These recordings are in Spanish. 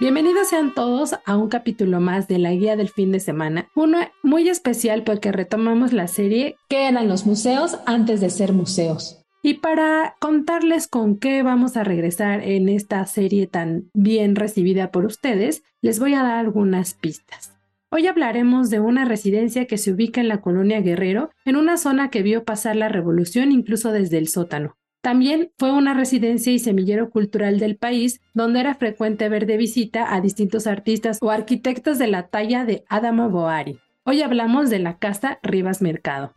Bienvenidos sean todos a un capítulo más de la guía del fin de semana. Uno muy especial porque retomamos la serie ¿Qué eran los museos antes de ser museos? Y para contarles con qué vamos a regresar en esta serie tan bien recibida por ustedes, les voy a dar algunas pistas. Hoy hablaremos de una residencia que se ubica en la colonia Guerrero, en una zona que vio pasar la revolución incluso desde el sótano. También fue una residencia y semillero cultural del país donde era frecuente ver de visita a distintos artistas o arquitectos de la talla de Adamo Boari. Hoy hablamos de la Casa Rivas Mercado.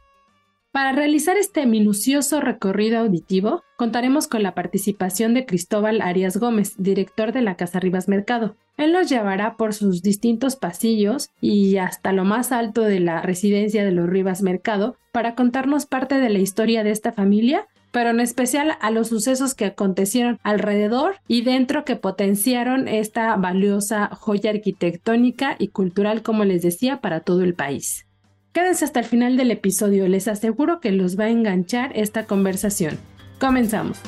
Para realizar este minucioso recorrido auditivo, contaremos con la participación de Cristóbal Arias Gómez, director de la Casa Rivas Mercado. Él nos llevará por sus distintos pasillos y hasta lo más alto de la residencia de los Rivas Mercado para contarnos parte de la historia de esta familia pero en especial a los sucesos que acontecieron alrededor y dentro que potenciaron esta valiosa joya arquitectónica y cultural, como les decía, para todo el país. Quédense hasta el final del episodio, les aseguro que los va a enganchar esta conversación. Comenzamos.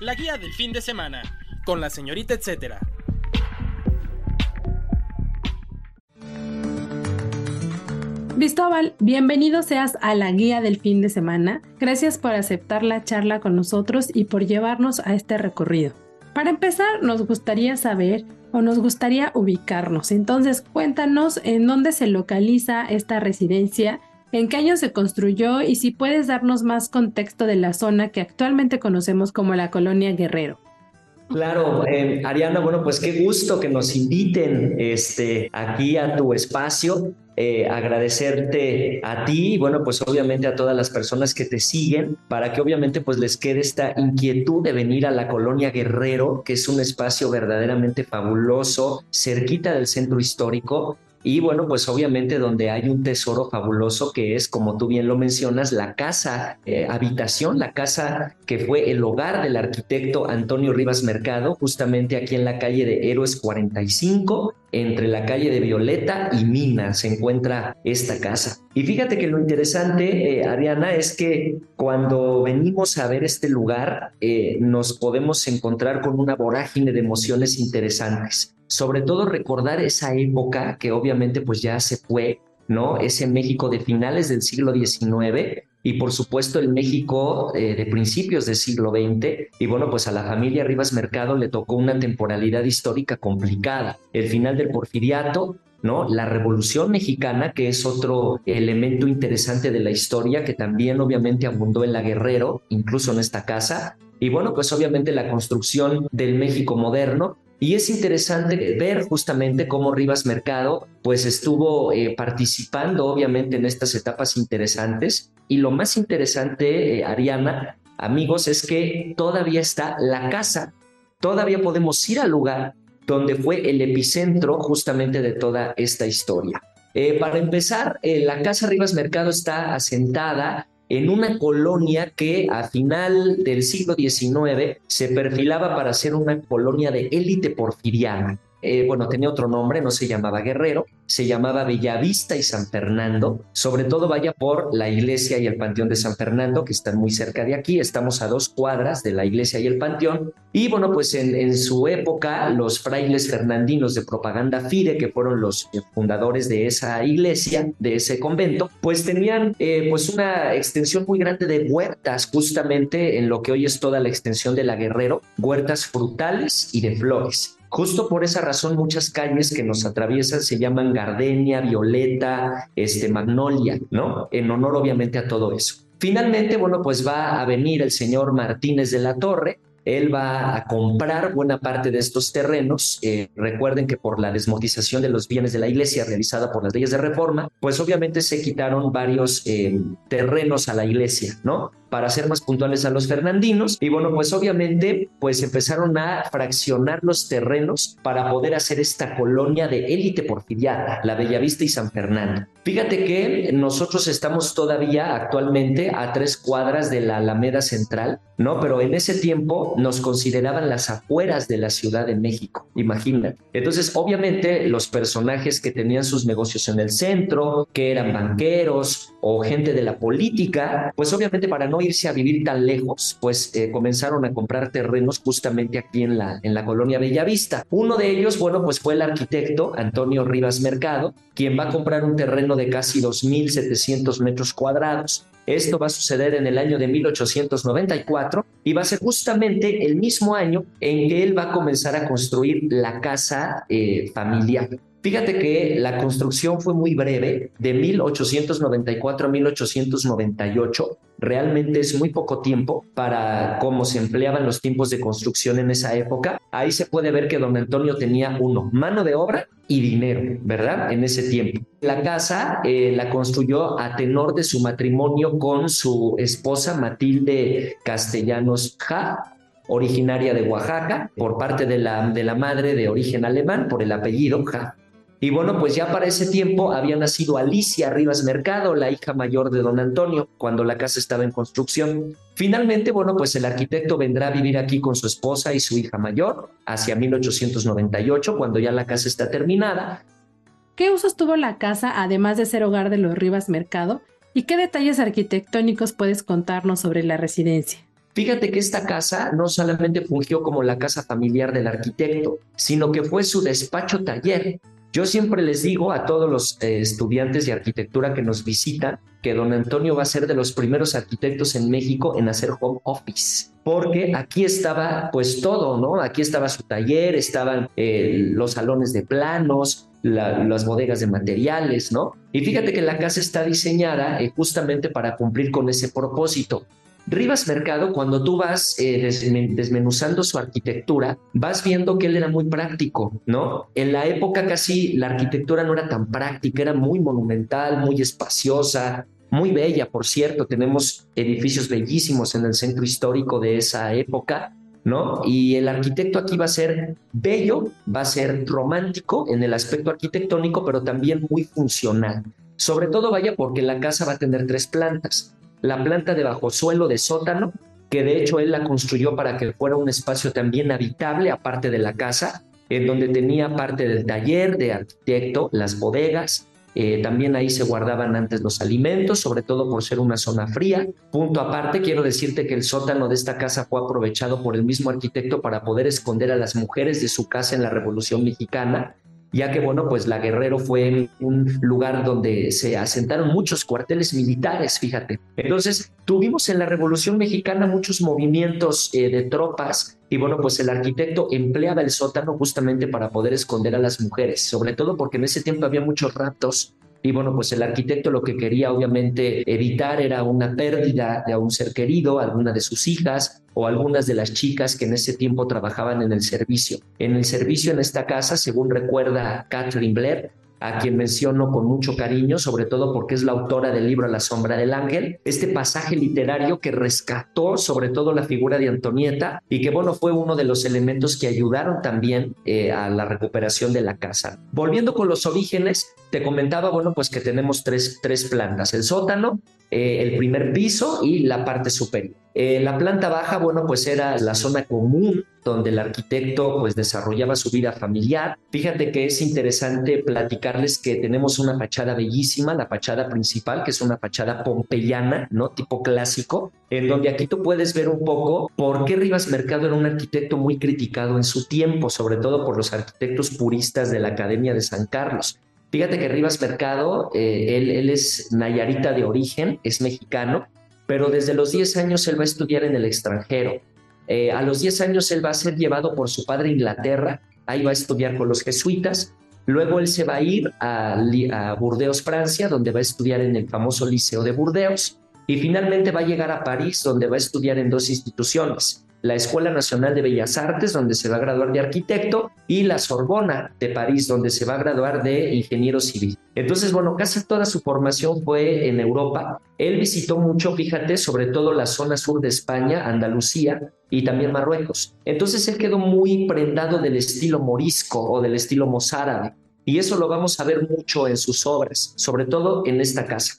La guía del fin de semana, con la señorita etcétera. Cristóbal, bienvenido seas a la guía del fin de semana. Gracias por aceptar la charla con nosotros y por llevarnos a este recorrido. Para empezar, nos gustaría saber o nos gustaría ubicarnos. Entonces, cuéntanos en dónde se localiza esta residencia, en qué año se construyó y si puedes darnos más contexto de la zona que actualmente conocemos como la colonia Guerrero. Claro, eh, Ariana, bueno, pues qué gusto que nos inviten este, aquí a tu espacio. Eh, agradecerte a ti y bueno, pues obviamente a todas las personas que te siguen para que obviamente pues les quede esta inquietud de venir a la colonia Guerrero, que es un espacio verdaderamente fabuloso, cerquita del centro histórico y bueno, pues obviamente donde hay un tesoro fabuloso que es, como tú bien lo mencionas, la casa eh, habitación, la casa que fue el hogar del arquitecto Antonio Rivas Mercado, justamente aquí en la calle de Héroes 45, entre la calle de Violeta y Mina se encuentra esta casa. Y fíjate que lo interesante, eh, Ariana, es que cuando venimos a ver este lugar, eh, nos podemos encontrar con una vorágine de emociones interesantes sobre todo recordar esa época que obviamente pues ya se fue, ¿no? Ese México de finales del siglo XIX y por supuesto el México eh, de principios del siglo XX. Y bueno, pues a la familia Rivas Mercado le tocó una temporalidad histórica complicada. El final del porfiriato, ¿no? La Revolución Mexicana, que es otro elemento interesante de la historia que también obviamente abundó en la Guerrero, incluso en esta casa. Y bueno, pues obviamente la construcción del México moderno y es interesante ver justamente cómo Rivas Mercado pues estuvo eh, participando obviamente en estas etapas interesantes. Y lo más interesante, eh, Ariana, amigos, es que todavía está la casa, todavía podemos ir al lugar donde fue el epicentro justamente de toda esta historia. Eh, para empezar, la Casa Rivas Mercado está asentada en una colonia que a final del siglo XIX se perfilaba para ser una colonia de élite porfiriana. Eh, bueno, tenía otro nombre, no se llamaba Guerrero, se llamaba Bellavista y San Fernando, sobre todo vaya por la iglesia y el panteón de San Fernando, que están muy cerca de aquí, estamos a dos cuadras de la iglesia y el panteón, y bueno, pues en, su época los frailes fernandinos de propaganda FIRE, que fueron los fundadores de esa iglesia, de ese convento, pues tenían eh, pues una extensión muy grande de huertas, justamente en lo que hoy es toda la extensión de la Guerrero, huertas frutales y de flores. Justo por esa razón muchas calles que nos atraviesan se llaman Gardenia, Violeta, este, Magnolia, ¿no? En honor obviamente a todo eso. Finalmente, bueno, pues va a venir el señor Martínez de la Torre, él va a comprar buena parte de estos terrenos. Eh, recuerden que por la desmortización de los bienes de la iglesia realizada por las leyes de reforma, pues obviamente se quitaron varios eh, terrenos a la iglesia, ¿no? Para ser más puntuales a los fernandinos. Y bueno, pues obviamente, pues empezaron a fraccionar los terrenos para poder hacer esta colonia de élite porfiriata, la Bellavista y San Fernando. Fíjate que nosotros estamos todavía actualmente a tres cuadras de la Alameda Central, ¿no? Pero en ese tiempo nos consideraban las afueras de la Ciudad de México, imagina. Entonces, obviamente, los personajes que tenían sus negocios en el centro, que eran banqueros o gente de la política, pues obviamente para no irse a vivir tan lejos, pues eh, comenzaron a comprar terrenos justamente aquí en la, en la colonia Bellavista. Uno de ellos, bueno, pues fue el arquitecto Antonio Rivas Mercado, quien va a comprar un terreno de casi 2.700 metros cuadrados. Esto va a suceder en el año de 1894 y va a ser justamente el mismo año en que él va a comenzar a construir la casa eh, familiar. Fíjate que la construcción fue muy breve, de 1894 a 1898. Realmente es muy poco tiempo para cómo se empleaban los tiempos de construcción en esa época. Ahí se puede ver que don Antonio tenía uno, mano de obra y dinero, ¿verdad? En ese tiempo. La casa eh, la construyó a tenor de su matrimonio con su esposa Matilde Castellanos Ja, originaria de Oaxaca, por parte de la, de la madre de origen alemán, por el apellido Ja. Y bueno, pues ya para ese tiempo había nacido Alicia Rivas Mercado, la hija mayor de don Antonio, cuando la casa estaba en construcción. Finalmente, bueno, pues el arquitecto vendrá a vivir aquí con su esposa y su hija mayor hacia 1898, cuando ya la casa está terminada. ¿Qué usos tuvo la casa además de ser hogar de los Rivas Mercado? ¿Y qué detalles arquitectónicos puedes contarnos sobre la residencia? Fíjate que esta casa no solamente fungió como la casa familiar del arquitecto, sino que fue su despacho taller, yo siempre les digo a todos los eh, estudiantes de arquitectura que nos visitan que don Antonio va a ser de los primeros arquitectos en México en hacer home office, porque aquí estaba pues todo, ¿no? Aquí estaba su taller, estaban eh, los salones de planos, las bodegas de materiales, ¿no? Y fíjate que la casa está diseñada eh, justamente para cumplir con ese propósito. Rivas Mercado, cuando tú vas eh, desmenuzando su arquitectura, vas viendo que él era muy práctico, ¿no? En la época casi la arquitectura no era tan práctica, era muy monumental, muy espaciosa, muy bella, por cierto. Tenemos edificios bellísimos en el centro histórico de esa época, ¿no? Y el arquitecto aquí va a ser bello, va a ser romántico en el aspecto arquitectónico, pero también muy funcional. Sobre todo vaya porque la casa va a tener tres plantas la planta de bajo suelo de sótano, que de hecho él la construyó para que fuera un espacio también habitable, aparte de la casa, en donde tenía parte del taller de arquitecto, las bodegas, eh, también ahí se guardaban antes los alimentos, sobre todo por ser una zona fría. Punto aparte, quiero decirte que el sótano de esta casa fue aprovechado por el mismo arquitecto para poder esconder a las mujeres de su casa en la Revolución Mexicana ya que, bueno, pues la Guerrero fue un lugar donde se asentaron muchos cuarteles militares, fíjate. Entonces, tuvimos en la Revolución Mexicana muchos movimientos eh, de tropas y, bueno, pues el arquitecto empleaba el sótano justamente para poder esconder a las mujeres, sobre todo porque en ese tiempo había muchos raptos y bueno, pues el arquitecto lo que quería obviamente evitar era una pérdida de un ser querido, alguna de sus hijas o algunas de las chicas que en ese tiempo trabajaban en el servicio. En el servicio en esta casa, según recuerda Catherine Blair, a quien menciono con mucho cariño, sobre todo porque es la autora del libro La sombra del ángel, este pasaje literario que rescató sobre todo la figura de Antonieta y que bueno, fue uno de los elementos que ayudaron también eh, a la recuperación de la casa. Volviendo con los orígenes, te comentaba, bueno, pues que tenemos tres, tres plantas, el sótano, eh, el primer piso y la parte superior. Eh, la planta baja, bueno, pues era la zona común donde el arquitecto pues desarrollaba su vida familiar. Fíjate que es interesante platicarles que tenemos una fachada bellísima, la fachada principal, que es una fachada pompeyana, ¿no? Tipo clásico, en donde aquí tú puedes ver un poco por qué Rivas Mercado era un arquitecto muy criticado en su tiempo, sobre todo por los arquitectos puristas de la Academia de San Carlos. Fíjate que Rivas Mercado, eh, él, es nayarita de origen, es mexicano, pero desde los 10 años él va a estudiar en el extranjero. Eh, a los 10 años él va a ser llevado por su padre a Inglaterra, ahí va a estudiar con los jesuitas, luego él se va a ir a, a Burdeos, Francia, donde va a estudiar en el famoso Liceo de Burdeos, y finalmente va a llegar a París, donde va a estudiar en dos instituciones, la Escuela Nacional de Bellas Artes, donde se va a graduar de arquitecto, y la Sorbona de París, donde se va a graduar de ingeniero civil. Entonces, bueno, casi toda su formación fue en Europa. Él visitó mucho, fíjate, sobre todo la zona sur de España, Andalucía y también Marruecos. Entonces, él quedó muy prendado del estilo morisco o del estilo mozárabe. Y eso lo vamos a ver mucho en sus obras, sobre todo en esta casa.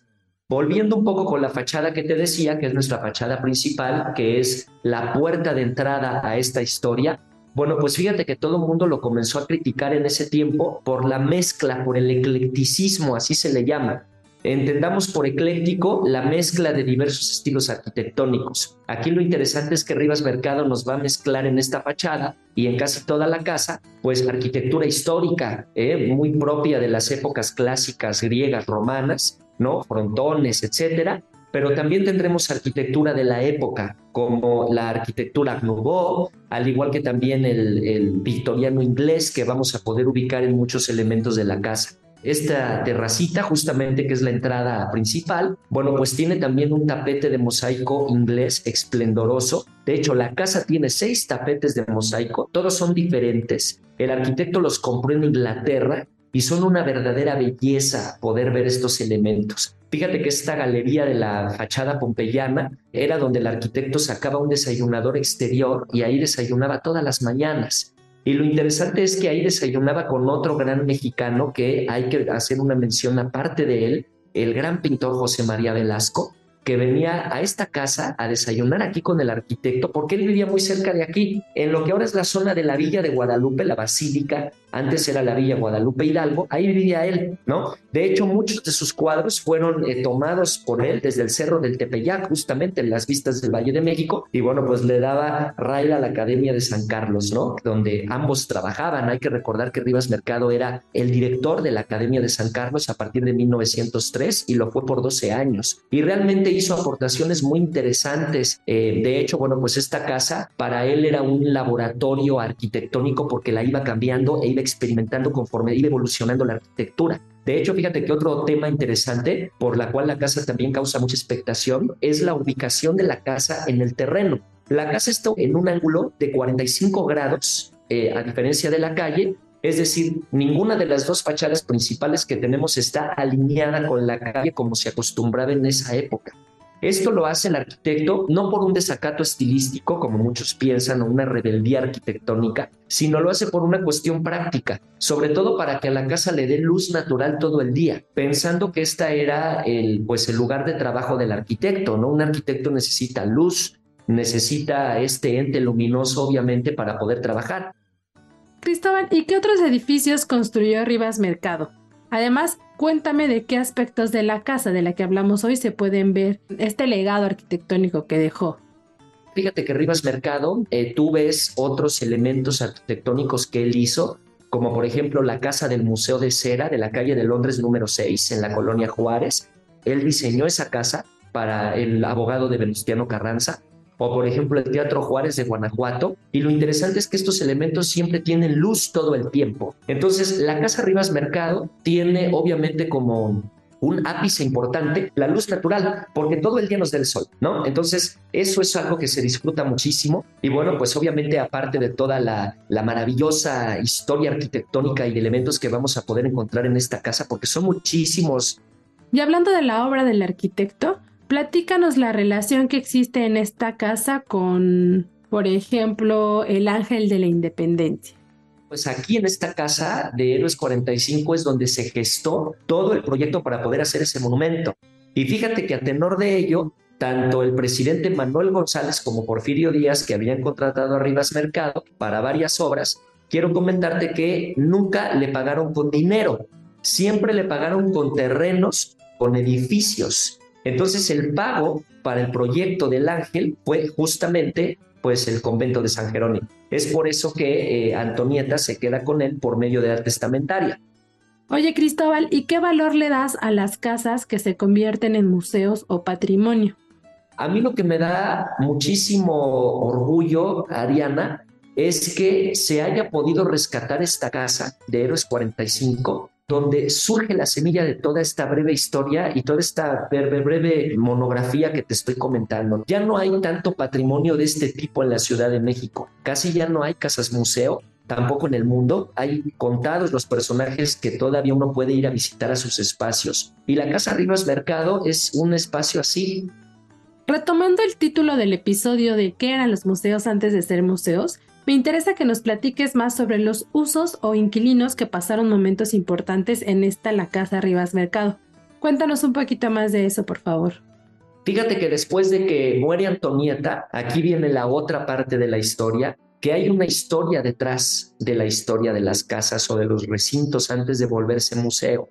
Volviendo un poco con la fachada que te decía, que es nuestra fachada principal, que es la puerta de entrada a esta historia, bueno, pues fíjate que todo el mundo lo comenzó a criticar en ese tiempo por la mezcla, por el eclecticismo, así se le llama. Entendamos por ecléctico la mezcla de diversos estilos arquitectónicos. Aquí lo interesante es que Rivas Mercado nos va a mezclar en esta fachada y en casi toda la casa, pues arquitectura histórica, ¿eh? muy propia de las épocas clásicas griegas, romanas, ¿no? Frontones, etcétera. Pero también tendremos arquitectura de la época, como la arquitectura Nouveau, al igual que también el, el victoriano inglés, que vamos a poder ubicar en muchos elementos de la casa. Esta terracita, justamente que es la entrada principal, bueno, pues tiene también un tapete de mosaico inglés esplendoroso. De hecho, la casa tiene seis tapetes de mosaico, todos son diferentes. El arquitecto los compró en Inglaterra y son una verdadera belleza poder ver estos elementos. Fíjate que esta galería de la fachada pompeyana era donde el arquitecto sacaba un desayunador exterior y ahí desayunaba todas las mañanas. Y lo interesante es que ahí desayunaba con otro gran mexicano que hay que hacer una mención aparte de él, el gran pintor José María Velasco, que venía a esta casa a desayunar aquí con el arquitecto porque él vivía muy cerca de aquí, en lo que ahora es la zona de la Villa de Guadalupe, la Basílica, antes era la Villa Guadalupe Hidalgo, ahí vivía él, ¿no? De hecho, muchos de sus cuadros fueron eh, tomados por él desde el Cerro del Tepeyac, justamente en las vistas del Valle de México, y bueno, pues le daba raíz a la Academia de San Carlos, ¿no? Donde ambos trabajaban. Hay que recordar que Rivas Mercado era el director de la Academia de San Carlos a partir de 1903 y lo fue por 12 años. Y realmente hizo aportaciones muy interesantes. Eh, de hecho, bueno, pues esta casa para él era un laboratorio arquitectónico porque la iba cambiando e iba experimentando conforme iba evolucionando la arquitectura. De hecho, fíjate que otro tema interesante por la cual la casa también causa mucha expectación es la ubicación de la casa en el terreno. La casa está en un ángulo de 45 grados, eh, a diferencia de la calle, es decir, ninguna de las dos fachadas principales que tenemos está alineada con la calle como se acostumbraba en esa época. Esto lo hace el arquitecto no por un desacato estilístico, como muchos piensan, o una rebeldía arquitectónica, sino lo hace por una cuestión práctica, sobre todo para que a la casa le dé luz natural todo el día, pensando que esta era el, pues, el lugar de trabajo del arquitecto, ¿no? Un arquitecto necesita luz, necesita este ente luminoso, obviamente, para poder trabajar. Cristóbal, ¿y qué otros edificios construyó Rivas Mercado? Además, cuéntame de qué aspectos de la casa de la que hablamos hoy se pueden ver este legado arquitectónico que dejó. Fíjate que Rivas Mercado, eh, tú ves otros elementos arquitectónicos que él hizo, como por ejemplo la casa del Museo de Cera de la calle de Londres número 6 en la colonia Juárez. Él diseñó esa casa para el abogado de Venustiano Carranza o por ejemplo el Teatro Juárez de Guanajuato. Y lo interesante es que estos elementos siempre tienen luz todo el tiempo. Entonces, la Casa Rivas Mercado tiene obviamente como un ápice importante, la luz natural, porque todo el día nos da el sol, ¿no? Entonces, eso es algo que se disfruta muchísimo. Y bueno, pues obviamente aparte de toda la, la maravillosa historia arquitectónica y elementos que vamos a poder encontrar en esta casa, porque son muchísimos. Y hablando de la obra del arquitecto, Platícanos la relación que existe en esta casa con, por ejemplo, el Ángel de la Independencia. Pues aquí en esta casa de Héroes 45 es donde se gestó todo el proyecto para poder hacer ese monumento. Y fíjate que a tenor de ello, tanto el presidente Manuel González como Porfirio Díaz, que habían contratado a Rivas Mercado para varias obras, quiero comentarte que nunca le pagaron con dinero, siempre le pagaron con terrenos, con edificios. Entonces el pago para el proyecto del ángel fue justamente pues el convento de San Jerónimo. Es por eso que eh, Antonieta se queda con él por medio de la testamentaria. Oye Cristóbal, ¿y qué valor le das a las casas que se convierten en museos o patrimonio? A mí lo que me da muchísimo orgullo, Ariana, es que se haya podido rescatar esta casa de Héroes 45 donde surge la semilla de toda esta breve historia y toda esta breve, breve monografía que te estoy comentando. Ya no hay tanto patrimonio de este tipo en la Ciudad de México, casi ya no hay casas museo, tampoco en el mundo. Hay contados los personajes que todavía uno puede ir a visitar a sus espacios. Y la Casa Rivas Mercado es un espacio así. Retomando el título del episodio de ¿Qué eran los museos antes de ser museos? Me interesa que nos platiques más sobre los usos o inquilinos que pasaron momentos importantes en esta La Casa Rivas Mercado. Cuéntanos un poquito más de eso, por favor. Fíjate que después de que muere Antonieta, aquí viene la otra parte de la historia, que hay una historia detrás de la historia de las casas o de los recintos antes de volverse museo.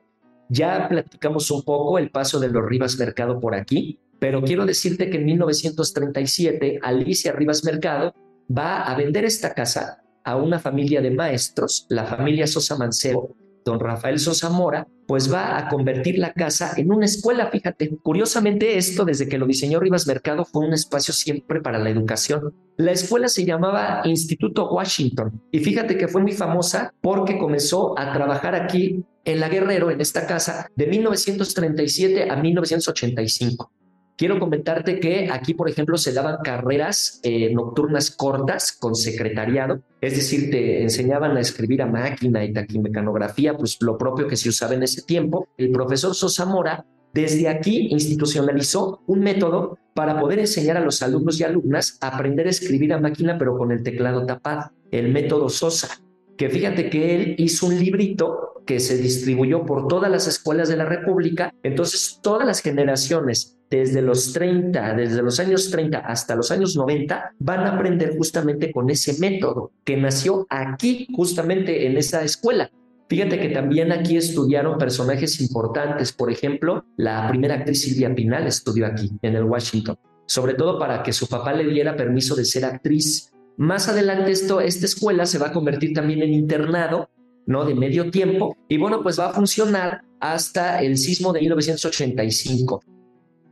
Ya platicamos un poco el paso de los Rivas Mercado por aquí, pero quiero decirte que en 1937 Alicia Rivas Mercado va a vender esta casa a una familia de maestros, la familia Sosa Mancebo, don Rafael Sosa Mora, pues va a convertir la casa en una escuela. Fíjate, curiosamente esto desde que lo diseñó Rivas Mercado fue un espacio siempre para la educación. La escuela se llamaba Instituto Washington y fíjate que fue muy famosa porque comenzó a trabajar aquí en La Guerrero, en esta casa, de 1937 a 1985. Quiero comentarte que aquí, por ejemplo, se daban carreras eh, nocturnas cortas con secretariado, es decir, te enseñaban a escribir a máquina y taquimecanografía, pues lo propio que se usaba en ese tiempo. El profesor Sosa Mora desde aquí institucionalizó un método para poder enseñar a los alumnos y alumnas a aprender a escribir a máquina, pero con el teclado tapado, el método Sosa que fíjate que él hizo un librito que se distribuyó por todas las escuelas de la República, entonces todas las generaciones desde los 30, desde los años 30 hasta los años 90, van a aprender justamente con ese método que nació aquí, justamente en esa escuela. Fíjate que también aquí estudiaron personajes importantes, por ejemplo, la primera actriz Silvia Pinal estudió aquí, en el Washington, sobre todo para que su papá le diera permiso de ser actriz. Más adelante esto, esta escuela se va a convertir también en internado, ¿no? De medio tiempo, y bueno, pues va a funcionar hasta el sismo de 1985.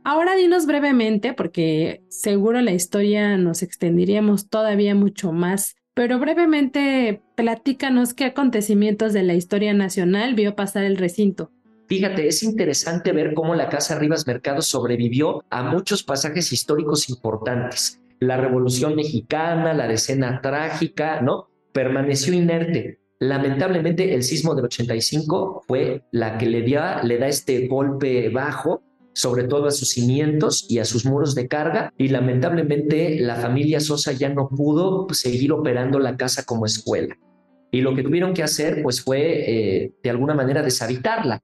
Ahora dinos brevemente, porque seguro la historia nos extenderíamos todavía mucho más, pero brevemente platícanos qué acontecimientos de la historia nacional vio pasar el recinto. Fíjate, es interesante ver cómo la Casa Rivas Mercado sobrevivió a muchos pasajes históricos importantes la Revolución Mexicana, la decena trágica, ¿no? Permaneció inerte. Lamentablemente el sismo del 85 fue la que le, le da este golpe bajo, sobre todo a sus cimientos y a sus muros de carga, y lamentablemente la familia Sosa ya no pudo seguir operando la casa como escuela. Y lo que tuvieron que hacer, pues fue eh, de alguna manera deshabitarla.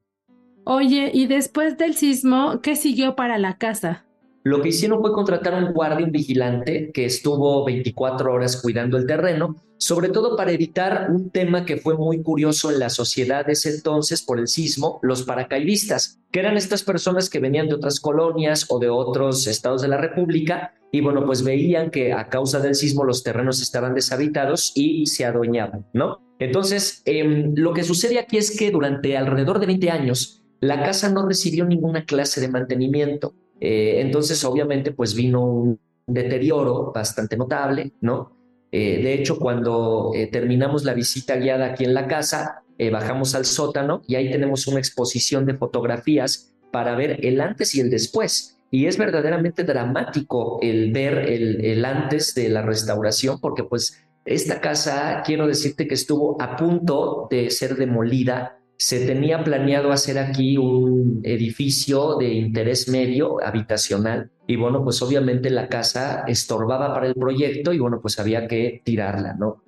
Oye, y después del sismo, ¿qué siguió para la casa? Lo que hicieron fue contratar un guardia, un vigilante, que estuvo 24 horas cuidando el terreno, sobre todo para evitar un tema que fue muy curioso en la sociedad de ese entonces por el sismo, los paracaidistas, que eran estas personas que venían de otras colonias o de otros estados de la República y bueno, pues veían que a causa del sismo los terrenos estaban deshabitados y se adueñaban, ¿no? Entonces, em, lo que sucede aquí es que durante alrededor de 20 años, la casa no recibió ninguna clase de mantenimiento. Eh, entonces, obviamente, pues vino un deterioro bastante notable, ¿no? Eh, de hecho, cuando eh, terminamos la visita guiada aquí en la casa, bajamos al sótano y ahí tenemos una exposición de fotografías para ver el antes y el después. Y es verdaderamente dramático el ver el, el antes de la restauración, porque pues esta casa, quiero decirte que estuvo a punto de ser demolida se tenía planeado hacer aquí un edificio de interés medio habitacional y bueno, pues obviamente la casa estorbaba para el proyecto y bueno, pues había que tirarla, ¿no?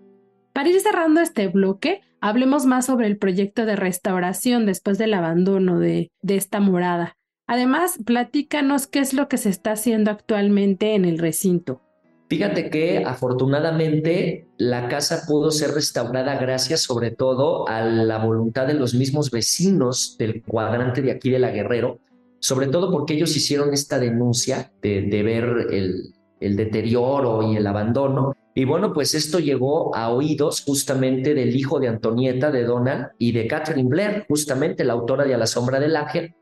Para ir cerrando este bloque, hablemos más sobre el proyecto de restauración después del abandono de, de esta morada. Además, platícanos qué es lo que se está haciendo actualmente en el recinto. Fíjate que afortunadamente la casa pudo ser restaurada gracias sobre todo a la voluntad de los mismos vecinos del cuadrante de aquí de la Guerrero, sobre todo porque ellos hicieron esta denuncia de, ver el, deterioro y el abandono. Y bueno, pues esto llegó a oídos justamente del hijo de Antonieta, de Donald, y de Catherine Blair, justamente la autora de A la sombra del ángel.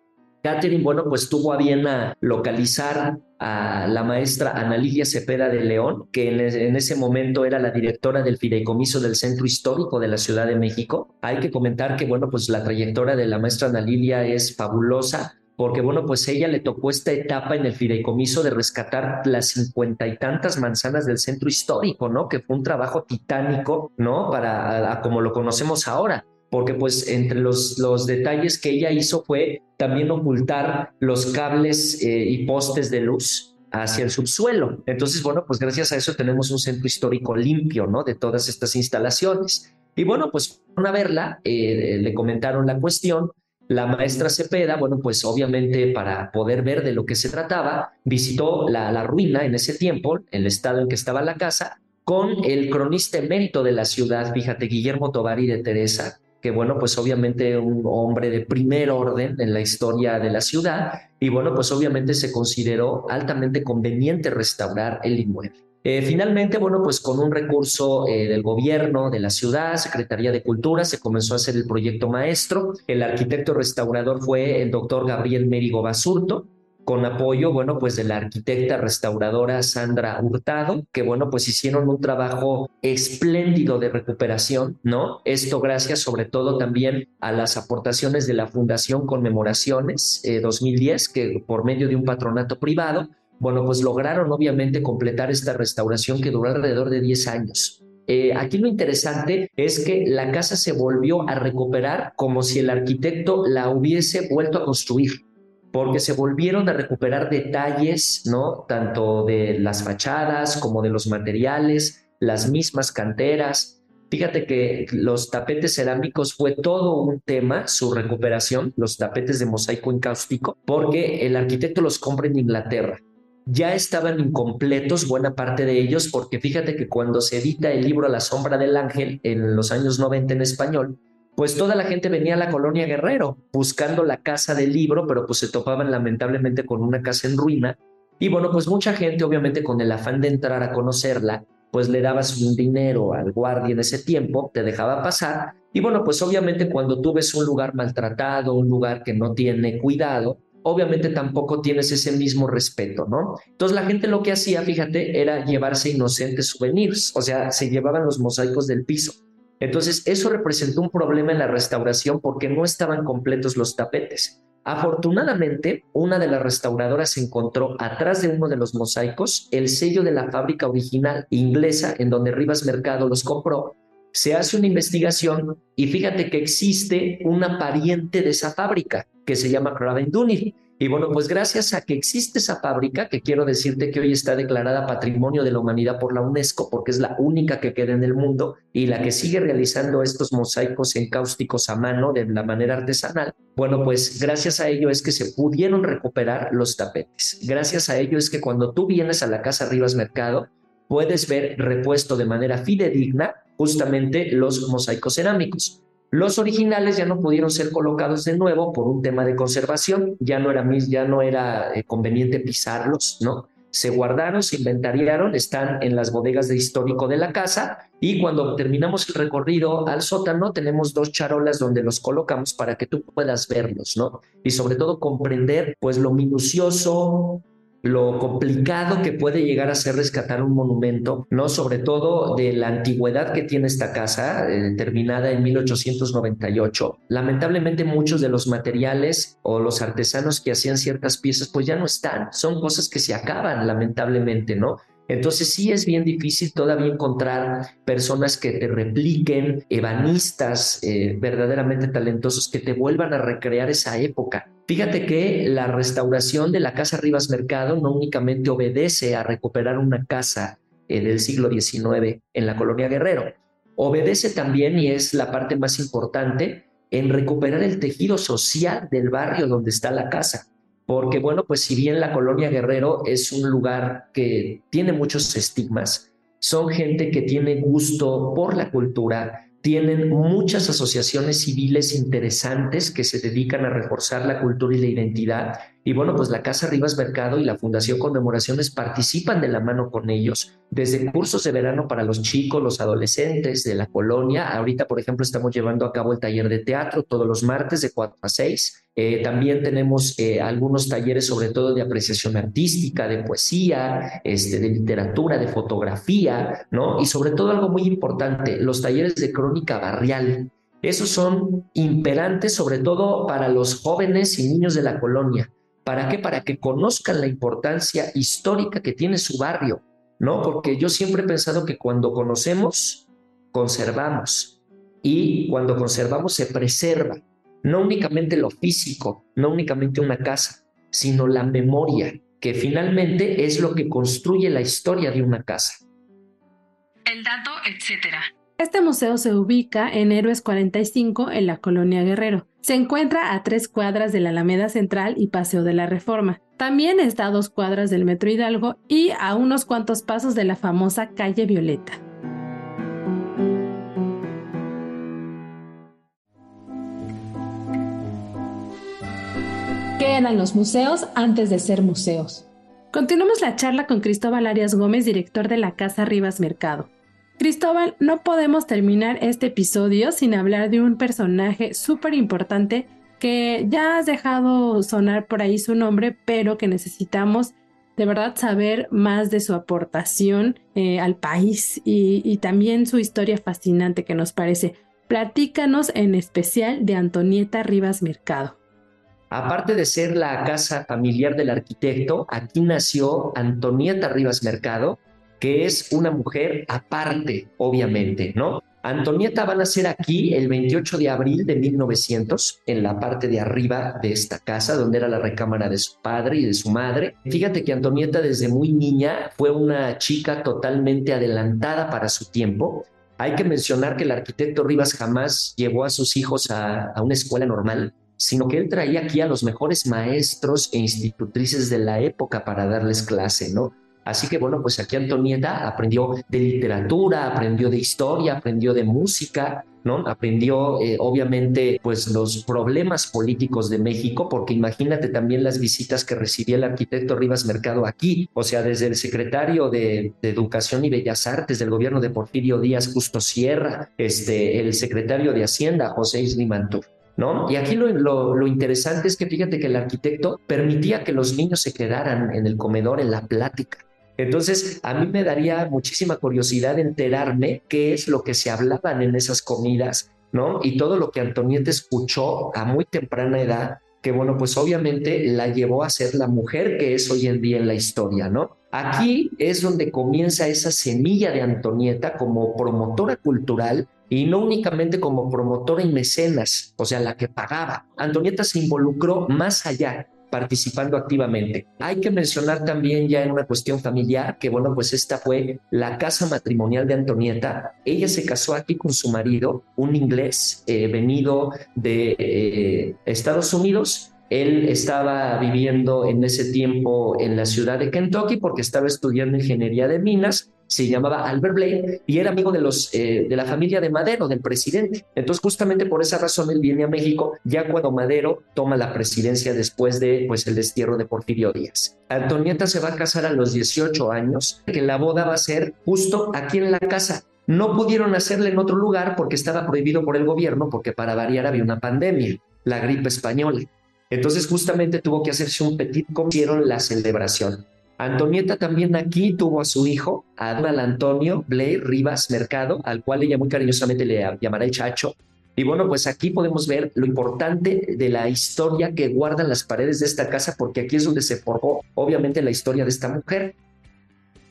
Catherine, bueno, pues tuvo a bien a localizar a la maestra Ana Lidia Cepeda de León, que en, ese momento era la directora del fideicomiso del Centro Histórico de la Ciudad de México. Hay que comentar que, bueno, pues la trayectoria de la maestra Ana Lilia es fabulosa porque bueno, pues ella le tocó esta etapa en el fideicomiso de rescatar las cincuenta y tantas manzanas del centro histórico, ¿no? Que fue un trabajo titánico, ¿no? Para como lo conocemos ahora porque pues entre los, los detalles que ella hizo fue también ocultar los cables eh, y postes de luz hacia el subsuelo. Entonces, bueno, pues gracias a eso tenemos un centro histórico limpio, ¿no? De todas estas instalaciones. Y bueno, pues a verla, eh, le comentaron la cuestión. La maestra Cepeda, bueno, pues obviamente para poder ver de lo que se trataba, visitó la, la ruina en ese tiempo, el estado en que estaba la casa, con el cronista emérito de la ciudad, fíjate, Guillermo Tovari de Teresa, que bueno, pues obviamente un hombre de primer orden en la historia de la ciudad y bueno, pues obviamente se consideró altamente conveniente restaurar el inmueble. Eh, finalmente, bueno, pues con un recurso eh, del gobierno, de la ciudad, Secretaría de Cultura, se comenzó a hacer el proyecto maestro. El arquitecto restaurador fue el doctor Gabriel Mérigo Basurto, con apoyo, bueno, pues de la arquitecta restauradora Sandra Hurtado, que bueno, pues hicieron un trabajo espléndido de recuperación, ¿no? Esto gracias sobre todo también a las aportaciones de la Fundación Conmemoraciones 2010, eh, que por medio de un patronato privado, bueno, pues lograron obviamente completar esta restauración que duró alrededor de 10 años. Eh, aquí lo interesante es que la casa se volvió a recuperar como si el arquitecto la hubiese vuelto a construir porque se volvieron a recuperar detalles, ¿no? Tanto de las fachadas como de los materiales, las mismas canteras. Fíjate que los tapetes cerámicos fue todo un tema, su recuperación, los tapetes de mosaico encáustico, porque el arquitecto los compra en Inglaterra. Ya estaban incompletos buena parte de ellos, porque fíjate que cuando se edita el libro La sombra del ángel en los años 90 en español, pues toda la gente venía a la colonia Guerrero buscando la casa del libro, pero pues se topaban lamentablemente con una casa en ruina. Y bueno, pues mucha gente, obviamente con el afán de entrar a conocerla, pues le dabas un dinero al guardia en ese tiempo, te dejaba pasar. Y bueno, pues obviamente cuando tú ves un lugar maltratado, un lugar que no tiene cuidado, obviamente tampoco tienes ese mismo respeto, ¿no? Entonces la gente lo que hacía, fíjate, era llevarse inocentes souvenirs, o sea, se llevaban los mosaicos del piso. Entonces, eso representó un problema en la restauración porque no estaban completos los tapetes. Afortunadamente, una de las restauradoras encontró atrás de uno de los mosaicos el sello de la fábrica original inglesa en donde Rivas Mercado los compró. Se hace una investigación y fíjate que existe una pariente de esa fábrica que se llama Craven Dunny y bueno, pues gracias a que existe esa fábrica, que quiero decirte que hoy está declarada Patrimonio de la Humanidad por la UNESCO, porque es la única que queda en el mundo y la que sigue realizando estos mosaicos encáusticos a mano de la manera artesanal, bueno, pues gracias a ello es que se pudieron recuperar los tapetes. Gracias a ello es que cuando tú vienes a la Casa Rivas Mercado, puedes ver repuesto de manera fidedigna justamente los mosaicos cerámicos. Los originales ya no pudieron ser colocados de nuevo por un tema de conservación, ya no era, ya no era eh, conveniente pisarlos, ¿no? Se guardaron, se inventariaron, están en las bodegas de histórico de la casa y cuando terminamos el recorrido al sótano tenemos dos charolas donde los colocamos para que tú puedas verlos, ¿no? Y sobre todo comprender pues lo minucioso, lo complicado que puede llegar a ser rescatar un monumento, ¿no? Sobre todo de la antigüedad que tiene esta casa, eh, terminada en 1898. Lamentablemente muchos de los materiales o los artesanos que hacían ciertas piezas pues ya no están, son cosas que se acaban lamentablemente, ¿no? Entonces sí es bien difícil todavía encontrar personas que te repliquen, ebanistas eh, verdaderamente talentosos, que te vuelvan a recrear esa época. Fíjate que la restauración de la Casa Rivas Mercado no únicamente obedece a recuperar una casa eh, del siglo XIX en la colonia Guerrero, obedece también, y es la parte más importante, en recuperar el tejido social del barrio donde está la casa porque bueno, pues si bien la colonia Guerrero es un lugar que tiene muchos estigmas, son gente que tiene gusto por la cultura, tienen muchas asociaciones civiles interesantes que se dedican a reforzar la cultura y la identidad. Y bueno, pues la Casa Rivas Mercado y la Fundación Conmemoraciones participan de la mano con ellos desde cursos de verano para los chicos, los adolescentes de la colonia. Ahorita, por ejemplo, estamos llevando a cabo el taller de teatro todos los martes de 4 a 6. Eh, también tenemos eh, algunos talleres, sobre todo de apreciación artística, de poesía, este, de literatura, de fotografía, ¿no? Y sobre todo algo muy importante, los talleres de crónica barrial. Esos son imperantes, sobre todo para los jóvenes y niños de la colonia. ¿Para qué? Para que conozcan la importancia histórica que tiene su barrio, ¿no? Porque yo siempre he pensado que cuando conocemos, conservamos. Y cuando conservamos, se preserva. No únicamente lo físico, no únicamente una casa, sino la memoria, que finalmente es lo que construye la historia de una casa. El dato, etcétera. Este museo se ubica en Héroes 45 en la colonia Guerrero. Se encuentra a tres cuadras de la Alameda Central y Paseo de la Reforma. También está a dos cuadras del Metro Hidalgo y a unos cuantos pasos de la famosa calle Violeta. ¿Qué eran los museos antes de ser museos? Continuamos la charla con Cristóbal Arias Gómez, director de la Casa Rivas Mercado. Cristóbal, no podemos terminar este episodio sin hablar de un personaje súper importante que ya has dejado sonar por ahí su nombre, pero que necesitamos de verdad saber más de su aportación eh, al país y, y también su historia fascinante que nos parece. Platícanos en especial de Antonieta Rivas Mercado. Aparte de ser la casa familiar del arquitecto, aquí nació Antonieta Rivas Mercado, que es una mujer aparte, obviamente, ¿no? Antonieta va a nacer aquí el 28 de abril de 1900, en la parte de arriba de esta casa, donde era la recámara de su padre y de su madre. Fíjate que Antonieta desde muy niña fue una chica totalmente adelantada para su tiempo. Hay que mencionar que el arquitecto Rivas jamás llevó a sus hijos a, a una escuela normal sino que él traía aquí a los mejores maestros e institutrices de la época para darles clase, ¿no? Así que bueno, pues aquí Antonieta aprendió de literatura, aprendió de historia, aprendió de música, ¿no? Aprendió eh, obviamente pues los problemas políticos de México, porque imagínate también las visitas que recibía el arquitecto Rivas Mercado aquí, o sea, desde el secretario de, Educación y Bellas Artes del gobierno de Porfirio Díaz Justo Sierra, este, el secretario de Hacienda José Islimantur. ¿no? Y aquí lo, interesante es que fíjate que el arquitecto permitía que los niños se quedaran en el comedor, en la plática. Entonces, a mí me daría muchísima curiosidad enterarme qué es lo que se hablaban en esas comidas, ¿no? Y todo lo que Antonieta escuchó a muy temprana edad, que bueno, pues obviamente la llevó a ser la mujer que es hoy en día en la historia, ¿no? Aquí es donde comienza esa semilla de Antonieta como promotora cultural y no únicamente como promotora y mecenas, o sea, la que pagaba. Antonieta se involucró más allá, participando activamente. Hay que mencionar también ya en una cuestión familiar que, bueno, pues esta fue la casa matrimonial de Antonieta. Ella se casó aquí con su marido, un inglés eh, venido de eh, Estados Unidos, él estaba viviendo en ese tiempo en la ciudad de Kentucky porque estaba estudiando ingeniería de minas se llamaba Albert Blake y era amigo de, los, eh, de la familia de Madero, del presidente. Entonces, justamente por esa razón, él viene a México ya cuando Madero toma la presidencia después de pues, el destierro de Porfirio Díaz. Antonieta se va a casar a los 18 años, que la boda va a ser justo aquí en la casa. No pudieron hacerla en otro lugar porque estaba prohibido por el gobierno, porque para variar había una pandemia, la gripe española. Entonces justamente tuvo que hacerse un petit como hicieron la celebración. Antonieta también aquí tuvo a su hijo, Adal Antonio Blair Rivas Mercado, al cual ella muy cariñosamente le llamará el Chacho. Y bueno, pues aquí podemos ver lo importante de la historia que guardan las paredes de esta casa, porque aquí es donde se forjó, obviamente, la historia de esta mujer.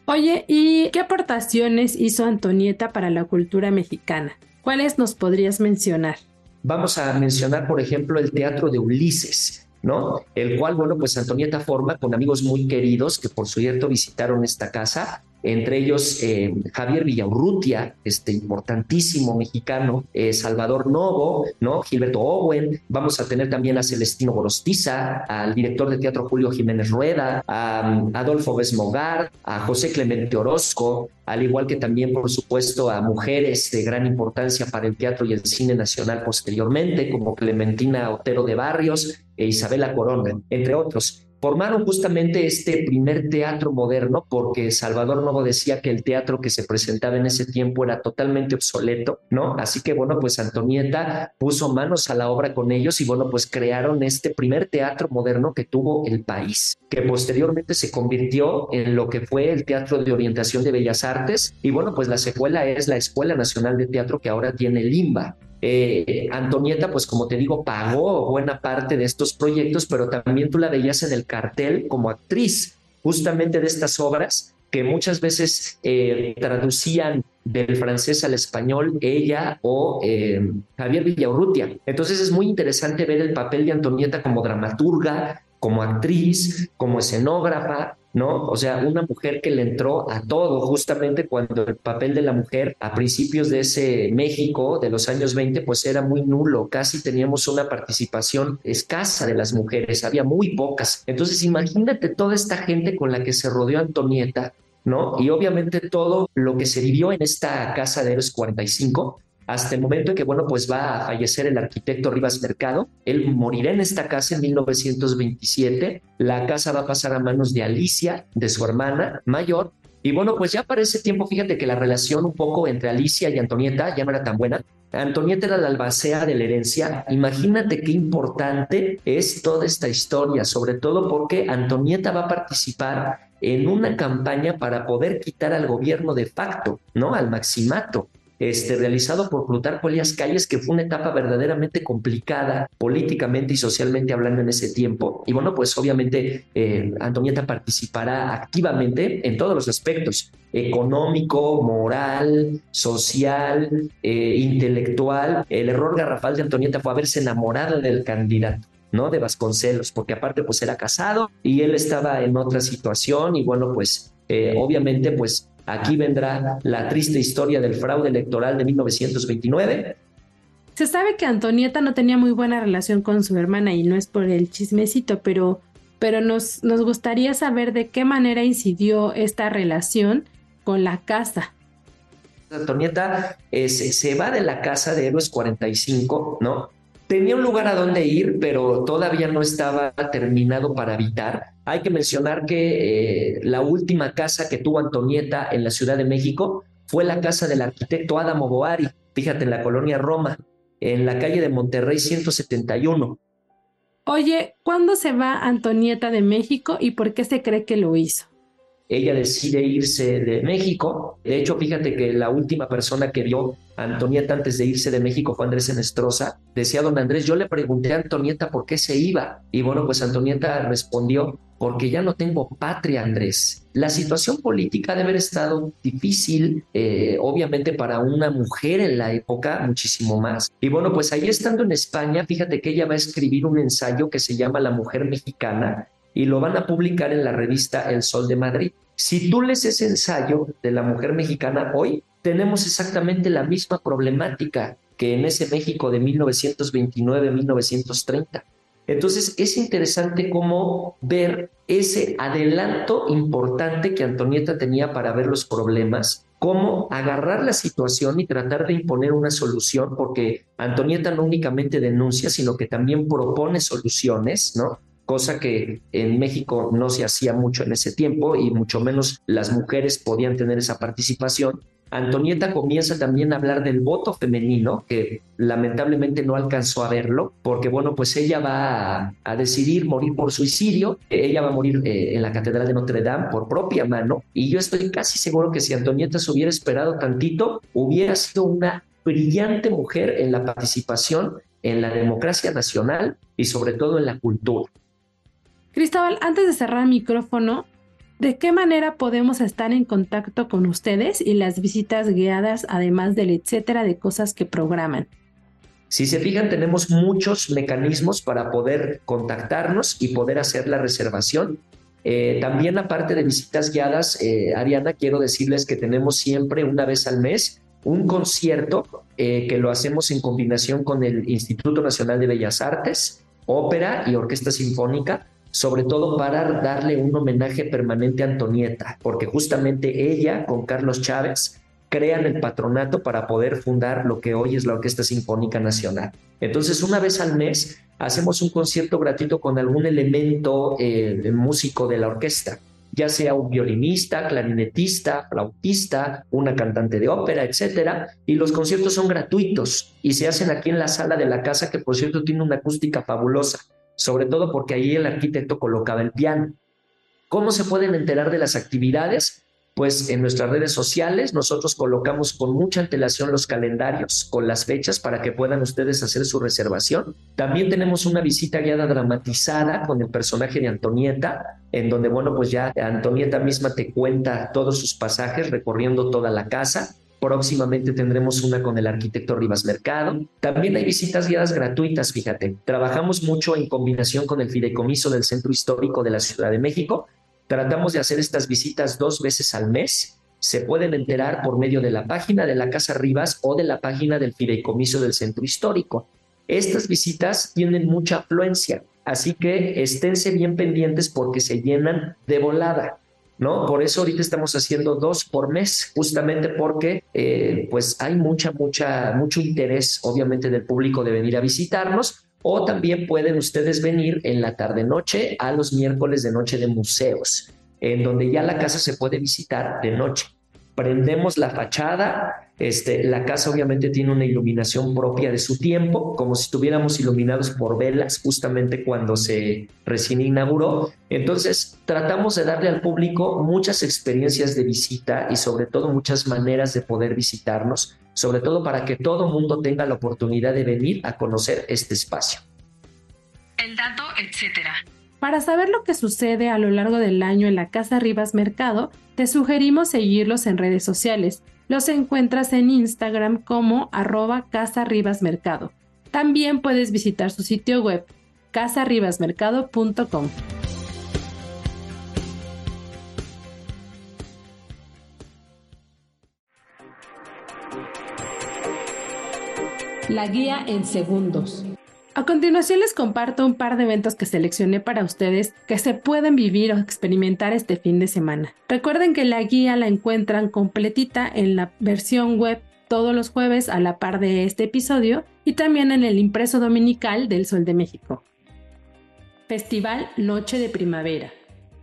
Oye, ¿y qué aportaciones hizo Antonieta para la cultura mexicana? ¿Cuáles nos podrías mencionar? Vamos a mencionar, por ejemplo, el Teatro de Ulises. ¿No? El cual, bueno, pues Antonieta forma con amigos muy queridos que por cierto visitaron esta casa. Entre ellos eh, Javier Villaurrutia, este importantísimo mexicano, eh, Salvador Novo, ¿no? Gilberto Owen, vamos a tener también a Celestino Gorostiza, al director de teatro Julio Jiménez Rueda, a, um, Adolfo Besmogar, a José Clemente Orozco, al igual que también, por supuesto, a mujeres de gran importancia para el teatro y el cine nacional posteriormente, como Clementina Otero de Barrios e Isabela Corona, entre otros formaron justamente este primer teatro moderno porque Salvador Novo decía que el teatro que se presentaba en ese tiempo era totalmente obsoleto, ¿no? Así que bueno, pues Antonieta puso manos a la obra con ellos y bueno, pues crearon este primer teatro moderno que tuvo el país, que posteriormente se convirtió en lo que fue el Teatro de Orientación de Bellas Artes y bueno, pues la secuela es la Escuela Nacional de Teatro que ahora tiene Limba. Eh, Antonieta, pues como te digo, pagó buena parte de estos proyectos, pero también tú la veías en el cartel como actriz justamente de estas obras que muchas veces eh, traducían del francés al español ella o eh, Javier Villaurrutia. Entonces es muy interesante ver el papel de Antonieta como dramaturga, como actriz, como escenógrafa, ¿no? O sea, una mujer que le entró a todo, justamente cuando el papel de la mujer a principios de ese México de los años 20, pues era muy nulo, casi teníamos una participación escasa de las mujeres, había muy pocas. Entonces, imagínate toda esta gente con la que se rodeó Antonieta, ¿no? Y obviamente todo lo que se vivió en esta casa de Héroes 45, hasta el momento en que, bueno, pues va a fallecer el arquitecto Rivas Mercado. Él morirá en esta casa en 1927. La casa va a pasar a manos de Alicia, de su hermana mayor. Y bueno, pues ya para ese tiempo, fíjate que la relación un poco entre Alicia y Antonieta ya no era tan buena. Antonieta era la albacea de la herencia. Imagínate qué importante es toda esta historia, sobre todo porque Antonieta va a participar en una campaña para poder quitar al gobierno de facto, ¿no? Al maximato este, realizado por Plutarco Elías Calles, que fue una etapa verdaderamente complicada políticamente y socialmente hablando en ese tiempo. Y bueno, pues obviamente eh, Antonieta participará activamente en todos los aspectos, económico, moral, social, eh, intelectual. El error garrafal de Antonieta fue haberse enamorado del candidato. ¿no? De Vasconcelos, porque aparte pues era casado y él estaba en otra situación y bueno, pues eh, obviamente pues Aquí vendrá la triste historia del fraude electoral de 1929. Se sabe que Antonieta no tenía muy buena relación con su hermana y no es por el chismecito, pero, pero nos, nos gustaría saber de qué manera incidió esta relación con la casa. Antonieta eh, se, va de la casa de Héroes 45, ¿no? Tenía un lugar a donde ir, pero todavía no estaba terminado para habitar. Hay que mencionar que eh, la última casa que tuvo Antonieta en la Ciudad de México fue la casa del arquitecto Adamo Boari, fíjate, en la colonia Roma, en la calle de Monterrey 171. Oye, ¿cuándo se va Antonieta de México y por qué se cree que lo hizo? Ella decide irse de México. De hecho, fíjate que la última persona que vio a Antonieta antes de irse de México fue Andrés Enestrosa. Decía don Andrés, yo le pregunté a Antonieta por qué se iba. Y bueno, pues Antonieta respondió, porque ya no tengo patria, Andrés. La situación política debe haber estado difícil, eh, obviamente para una mujer en la época, muchísimo más. Y bueno, pues ahí estando en España, fíjate que ella va a escribir un ensayo que se llama La Mujer Mexicana y lo van a publicar en la revista El Sol de Madrid. Si tú lees ese ensayo de la mujer mexicana hoy, tenemos exactamente la misma problemática que en ese México de 1929-1930. Entonces es interesante cómo ver ese adelanto importante que Antonieta tenía para ver los problemas, cómo agarrar la situación y tratar de imponer una solución, porque Antonieta no únicamente denuncia, sino que también propone soluciones, ¿no? Cosa que en México no se hacía mucho en ese tiempo y mucho menos las mujeres podían tener esa participación. Antonieta comienza también a hablar del voto femenino, que lamentablemente no alcanzó a verlo, porque bueno, pues ella va a, decidir morir por suicidio, ella va a morir eh, en la Catedral de Notre Dame por propia mano, y yo estoy casi seguro que si Antonieta se hubiera esperado tantito, hubiera sido una brillante mujer en la participación en la democracia nacional y sobre todo en la cultura. Cristóbal, antes de cerrar el micrófono, ¿de qué manera podemos estar en contacto con ustedes y las visitas guiadas, además del etcétera de cosas que programan? Si se fijan, tenemos muchos mecanismos para poder contactarnos y poder hacer la reservación. Eh, también aparte de visitas guiadas, eh, Ariana, quiero decirles que tenemos siempre una vez al mes un concierto eh, que lo hacemos en combinación con el Instituto Nacional de Bellas Artes, Ópera y Orquesta Sinfónica, sobre todo para darle un homenaje permanente a Antonieta, porque justamente ella con Carlos Chávez crean el patronato para poder fundar lo que hoy es la Orquesta Sinfónica Nacional. Entonces, una vez al mes hacemos un concierto gratuito con algún elemento eh, músico de la orquesta ya sea un violinista, clarinetista, flautista, una cantante de ópera, etcétera, y los conciertos son gratuitos y se hacen aquí en la sala de la casa que por cierto tiene una acústica fabulosa, sobre todo porque ahí el arquitecto colocaba el piano. ¿Cómo se pueden enterar de las actividades? pues en nuestras redes sociales nosotros colocamos con mucha antelación los calendarios con las fechas para que puedan ustedes hacer su reservación. También tenemos una visita guiada dramatizada con el personaje de Antonieta, en donde, bueno, pues ya Antonieta misma te cuenta todos sus pasajes recorriendo toda la casa. Próximamente tendremos una con el arquitecto Rivas Mercado. También hay visitas guiadas gratuitas, fíjate. Trabajamos mucho en combinación con el Fideicomiso del Centro Histórico de la Ciudad de México Tratamos de hacer estas visitas dos veces al mes. Se pueden enterar por medio de la página de la Casa Rivas o de la página del Fideicomiso del Centro Histórico. Estas visitas tienen mucha afluencia, así que esténse bien pendientes porque se llenan de volada. ¿No? Por eso ahorita estamos haciendo dos por mes, justamente porque eh, pues hay mucha, mucha, mucho interés, obviamente, del público de venir a visitarnos o también pueden ustedes venir en la tarde-noche a los miércoles de noche de museos, en donde ya la casa se puede visitar de noche. Prendemos la fachada, este, la casa obviamente tiene una iluminación propia de su tiempo, como si estuviéramos iluminados por velas justamente cuando se recién inauguró. Entonces, tratamos de darle al público muchas experiencias de visita y sobre todo muchas maneras de poder visitarnos sobre todo para que todo mundo tenga la oportunidad de venir a conocer este espacio. El dato, etcétera. Para saber lo que sucede a lo largo del año en la Casa Rivas Mercado, te sugerimos seguirlos en redes sociales. Los encuentras en Instagram como arroba Casa Rivas Mercado. También puedes visitar su sitio web casarribasmercado.com. La guía en segundos. A continuación les comparto un par de eventos que seleccioné para ustedes que se pueden vivir o experimentar este fin de semana. Recuerden que la guía la encuentran completita en la versión web todos los jueves a la par de este episodio y también en el impreso dominical del Sol de México. Festival Noche de Primavera.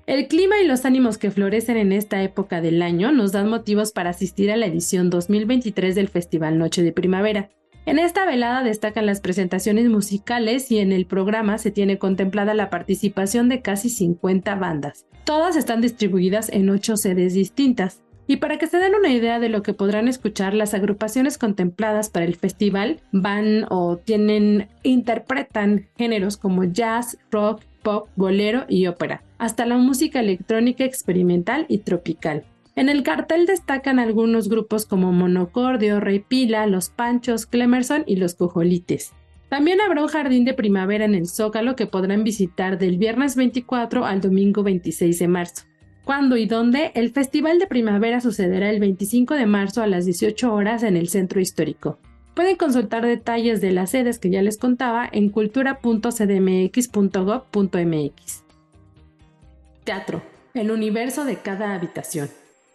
El clima y los ánimos que florecen en esta época del año nos dan motivos para asistir a la edición 2023 del Festival Noche de Primavera, en esta velada destacan las presentaciones musicales y en el programa se tiene contemplada la participación de casi 50 bandas. Todas están distribuidas en 8 sedes distintas. Y para que se den una idea de lo que podrán escuchar, las agrupaciones contempladas para el festival van o tienen, interpretan géneros como jazz, rock, pop, bolero y ópera, hasta la música electrónica experimental y tropical. En el cartel destacan algunos grupos como Monocordio, Rey Pila, Los Panchos, Clemerson y Los Cojolites. También habrá un jardín de primavera en el Zócalo que podrán visitar del viernes 24 al domingo 26 de marzo. ¿Cuándo y dónde? El Festival de Primavera sucederá el 25 de marzo a las 18 horas en el Centro Histórico. Pueden consultar detalles de las sedes que ya les contaba en cultura.cdmx.gov.mx. Teatro. El universo de cada habitación.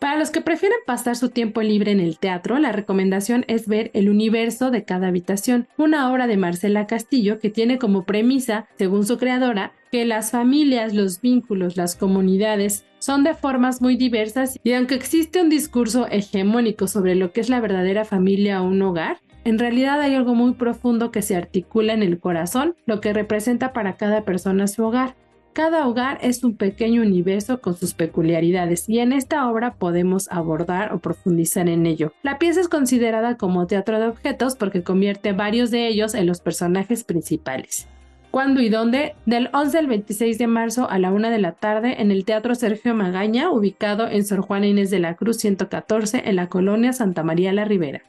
Para los que prefieren pasar su tiempo libre en el teatro, la recomendación es ver El universo de cada habitación, una obra de Marcela Castillo que tiene como premisa, según su creadora, que las familias, los vínculos, las comunidades son de formas muy diversas y aunque existe un discurso hegemónico sobre lo que es la verdadera familia o un hogar, en realidad hay algo muy profundo que se articula en el corazón, lo que representa para cada persona su hogar. Cada hogar es un pequeño universo con sus peculiaridades y en esta obra podemos abordar o profundizar en ello. La pieza es considerada como teatro de objetos porque convierte varios de ellos en los personajes principales. ¿Cuándo y dónde? Del 11 al 26 de marzo a la 1 de la tarde en el Teatro Sergio Magaña, ubicado en Sor Juana Inés de la Cruz 114 en la colonia Santa María la Ribera.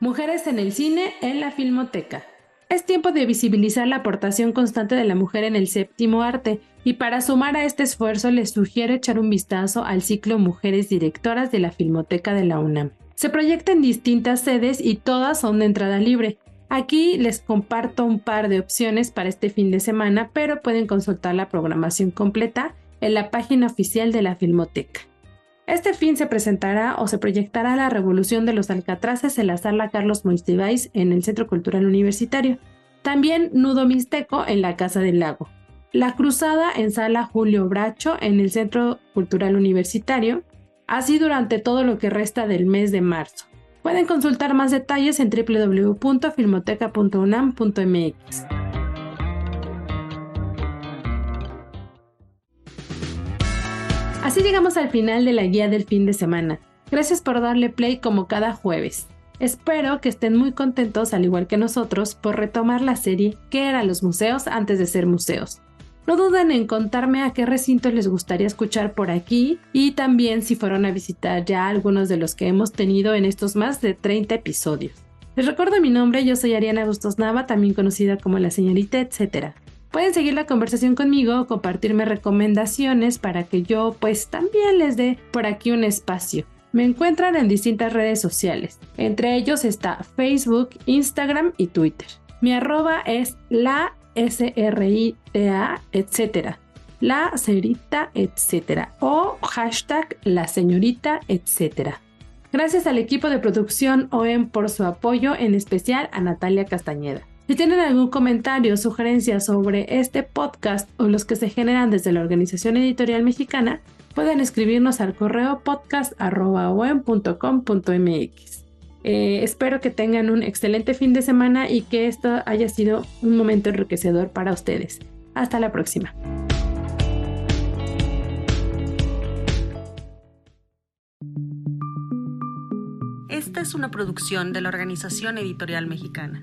Mujeres en el cine en la Filmoteca. Es tiempo de visibilizar la aportación constante de la mujer en el séptimo arte, y para sumar a este esfuerzo les sugiero echar un vistazo al ciclo Mujeres Directoras de la Filmoteca de la UNAM. Se proyecta en distintas sedes y todas son de entrada libre. Aquí les comparto un par de opciones para este fin de semana, pero pueden consultar la programación completa en la página oficial de la Filmoteca. Este fin se presentará o se proyectará la Revolución de los Alcatraces en la sala Carlos Moistibáis en el Centro Cultural Universitario. También Nudo Mixteco en la Casa del Lago. La Cruzada en sala Julio Bracho en el Centro Cultural Universitario. Así durante todo lo que resta del mes de marzo. Pueden consultar más detalles en www.filmoteca.unam.mx. Así llegamos al final de la guía del fin de semana. Gracias por darle play como cada jueves. Espero que estén muy contentos, al igual que nosotros, por retomar la serie ¿Qué eran los museos antes de ser museos? No duden en contarme a qué recinto les gustaría escuchar por aquí y también si fueron a visitar ya algunos de los que hemos tenido en estos más de 30 episodios. Les recuerdo mi nombre, yo soy Ariana Bustos Nava, también conocida como la señorita etcétera. Pueden seguir la conversación conmigo compartirme recomendaciones para que yo pues también les dé por aquí un espacio. Me encuentran en distintas redes sociales. Entre ellos está Facebook, Instagram y Twitter. Mi arroba es la S-R-I-T-A, etc. La señorita, etc. O hashtag la señorita, etc. Gracias al equipo de producción OEM por su apoyo, en especial a Natalia Castañeda. Si tienen algún comentario o sugerencia sobre este podcast o los que se generan desde la Organización Editorial Mexicana, pueden escribirnos al correo podcast.com.mx. Eh, espero que tengan un excelente fin de semana y que esto haya sido un momento enriquecedor para ustedes. Hasta la próxima. Esta es una producción de la Organización Editorial Mexicana.